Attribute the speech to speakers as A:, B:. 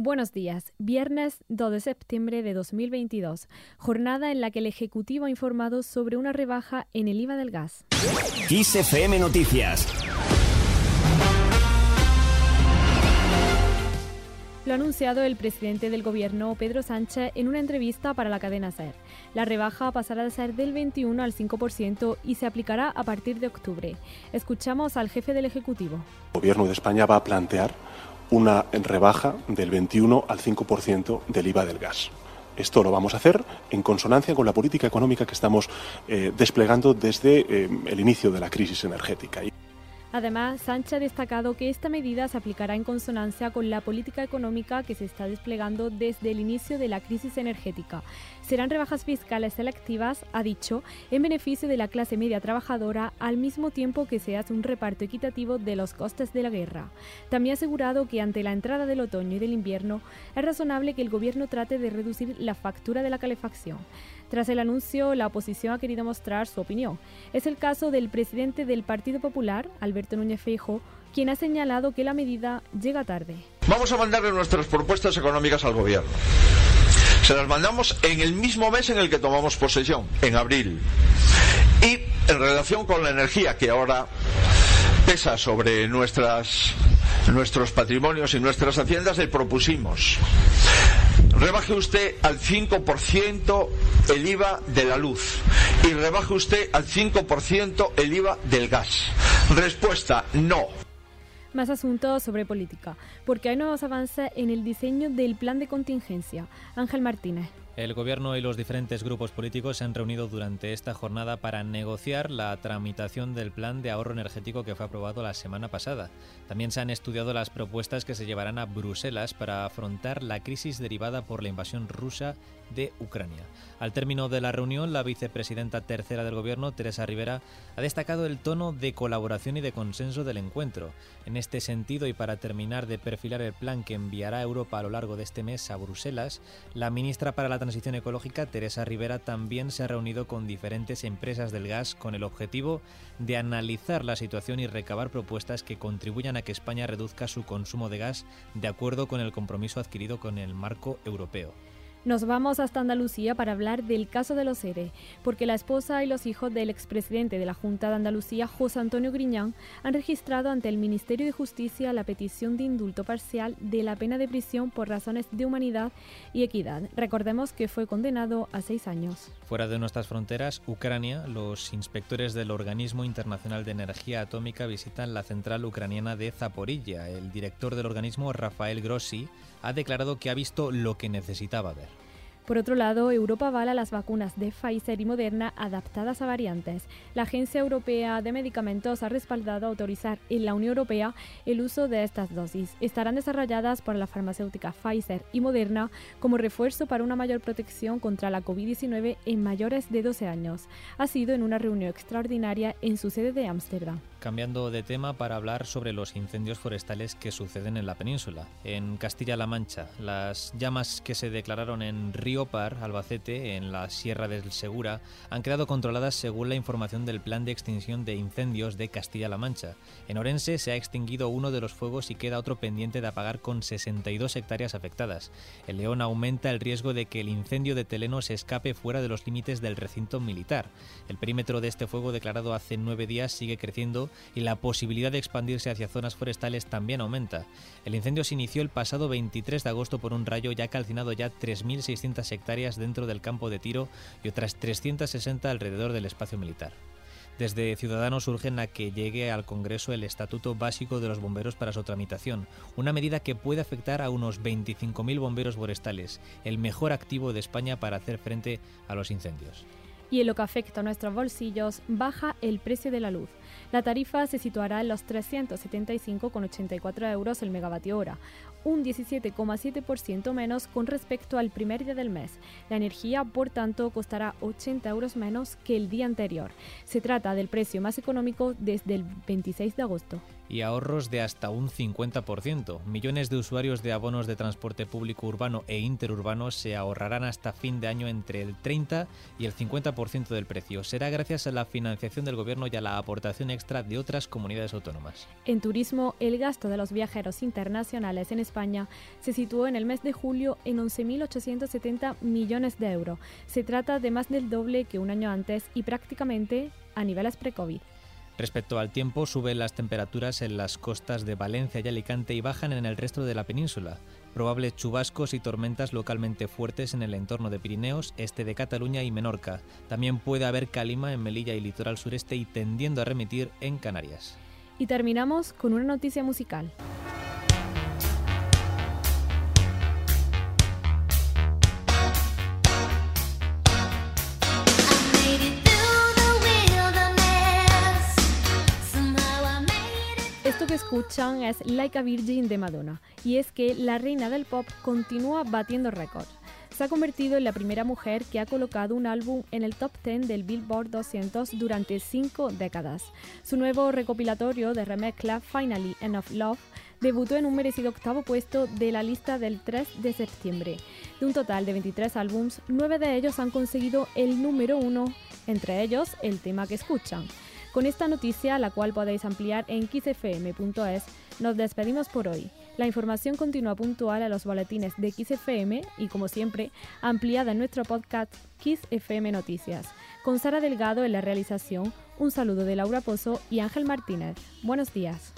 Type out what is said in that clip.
A: Buenos días. Viernes 2 de septiembre de 2022. Jornada en la que el Ejecutivo ha informado sobre una rebaja en el IVA del gas.
B: XFM Noticias.
A: Lo ha anunciado el presidente del gobierno, Pedro Sánchez, en una entrevista para la cadena SER. La rebaja pasará de ser del 21 al 5% y se aplicará a partir de octubre. Escuchamos al jefe del Ejecutivo.
C: El gobierno de España va a plantear una rebaja del 21 al 5% del IVA del gas. Esto lo vamos a hacer en consonancia con la política económica que estamos eh, desplegando desde eh, el inicio de la crisis energética.
A: Además, Sánchez ha destacado que esta medida se aplicará en consonancia con la política económica que se está desplegando desde el inicio de la crisis energética. Serán rebajas fiscales selectivas, ha dicho, en beneficio de la clase media trabajadora al mismo tiempo que se hace un reparto equitativo de los costes de la guerra. También ha asegurado que ante la entrada del otoño y del invierno es razonable que el gobierno trate de reducir la factura de la calefacción. Tras el anuncio, la oposición ha querido mostrar su opinión. Es el caso del presidente del Partido Popular, Alberto Núñez Feijo, quien ha señalado que la medida llega tarde.
D: Vamos a mandarle nuestras propuestas económicas al gobierno. Se las mandamos en el mismo mes en el que tomamos posesión, en abril. Y en relación con la energía que ahora pesa sobre nuestras, nuestros patrimonios y nuestras haciendas, le propusimos rebaje usted al 5% el IVA de la luz y rebaje usted al 5% el IVA del gas. Respuesta, no.
A: Más asuntos sobre política, porque hay nuevos avances en el diseño del plan de contingencia. Ángel Martínez.
E: El Gobierno y los diferentes grupos políticos se han reunido durante esta jornada para negociar la tramitación del plan de ahorro energético que fue aprobado la semana pasada. También se han estudiado las propuestas que se llevarán a Bruselas para afrontar la crisis derivada por la invasión rusa de Ucrania. Al término de la reunión, la vicepresidenta tercera del Gobierno, Teresa Rivera, ha destacado el tono de colaboración y de consenso del encuentro. En este sentido, y para terminar de perfilar el plan que enviará Europa a lo largo de este mes a Bruselas, la ministra para la Transición Ecológica, Teresa Rivera, también se ha reunido con diferentes empresas del gas con el objetivo de analizar la situación y recabar propuestas que contribuyan a que España reduzca su consumo de gas de acuerdo con el compromiso adquirido con el marco europeo.
A: Nos vamos hasta Andalucía para hablar del caso de los ERE, porque la esposa y los hijos del expresidente de la Junta de Andalucía, José Antonio Griñán, han registrado ante el Ministerio de Justicia la petición de indulto parcial de la pena de prisión por razones de humanidad y equidad. Recordemos que fue condenado a seis años.
E: Fuera de nuestras fronteras, Ucrania, los inspectores del Organismo Internacional de Energía Atómica visitan la central ucraniana de Zaporilla. El director del organismo, Rafael Grossi, ha declarado que ha visto lo que necesitaba ver.
A: Por otro lado, Europa avala las vacunas de Pfizer y Moderna adaptadas a variantes. La Agencia Europea de Medicamentos ha respaldado autorizar en la Unión Europea el uso de estas dosis. Estarán desarrolladas por la farmacéutica Pfizer y Moderna como refuerzo para una mayor protección contra la COVID-19 en mayores de 12 años. Ha sido en una reunión extraordinaria en su sede de Ámsterdam.
E: Cambiando de tema para hablar sobre los incendios forestales que suceden en la península. En Castilla-La Mancha, las llamas que se declararon en Riopar, Albacete, en la Sierra del Segura, han quedado controladas según la información del Plan de Extinción de Incendios de Castilla-La Mancha. En Orense se ha extinguido uno de los fuegos y queda otro pendiente de apagar con 62 hectáreas afectadas. El León aumenta el riesgo de que el incendio de Teleno se escape fuera de los límites del recinto militar. El perímetro de este fuego declarado hace nueve días sigue creciendo y la posibilidad de expandirse hacia zonas forestales también aumenta. El incendio se inició el pasado 23 de agosto por un rayo ya calcinado ya 3.600 hectáreas dentro del campo de tiro y otras 360 alrededor del espacio militar. Desde Ciudadanos urgen a que llegue al Congreso el Estatuto Básico de los Bomberos para su tramitación, una medida que puede afectar a unos 25.000 bomberos forestales, el mejor activo de España para hacer frente a los incendios.
A: Y en lo que afecta a nuestros bolsillos, baja el precio de la luz. La tarifa se situará en los 375,84 euros el megavatio hora, un 17,7% menos con respecto al primer día del mes. La energía, por tanto, costará 80 euros menos que el día anterior. Se trata del precio más económico desde el 26 de agosto
E: y ahorros de hasta un 50%. Millones de usuarios de abonos de transporte público urbano e interurbano se ahorrarán hasta fin de año entre el 30 y el 50% 30% del precio. Será gracias a la financiación del gobierno y a la aportación extra de otras comunidades autónomas.
A: En turismo, el gasto de los viajeros internacionales en España se situó en el mes de julio en 11.870 millones de euros. Se trata de más del doble que un año antes y prácticamente a niveles pre-COVID.
E: Respecto al tiempo, suben las temperaturas en las costas de Valencia y Alicante y bajan en el resto de la península. Probables chubascos y tormentas localmente fuertes en el entorno de Pirineos, este de Cataluña y Menorca. También puede haber calima en Melilla y litoral sureste y tendiendo a remitir en Canarias.
A: Y terminamos con una noticia musical. Esto que escuchan es Like a Virgin de Madonna, y es que la reina del pop continúa batiendo récords. Se ha convertido en la primera mujer que ha colocado un álbum en el top 10 del Billboard 200 durante cinco décadas. Su nuevo recopilatorio de remezcla Finally Enough Love debutó en un merecido octavo puesto de la lista del 3 de septiembre. De un total de 23 álbums, nueve de ellos han conseguido el número uno, entre ellos el tema que escuchan. Con esta noticia, la cual podéis ampliar en xfm.es, nos despedimos por hoy. La información continúa puntual a los boletines de XFM y, como siempre, ampliada en nuestro podcast XFM Noticias. Con Sara Delgado en la realización, un saludo de Laura Pozo y Ángel Martínez. Buenos días.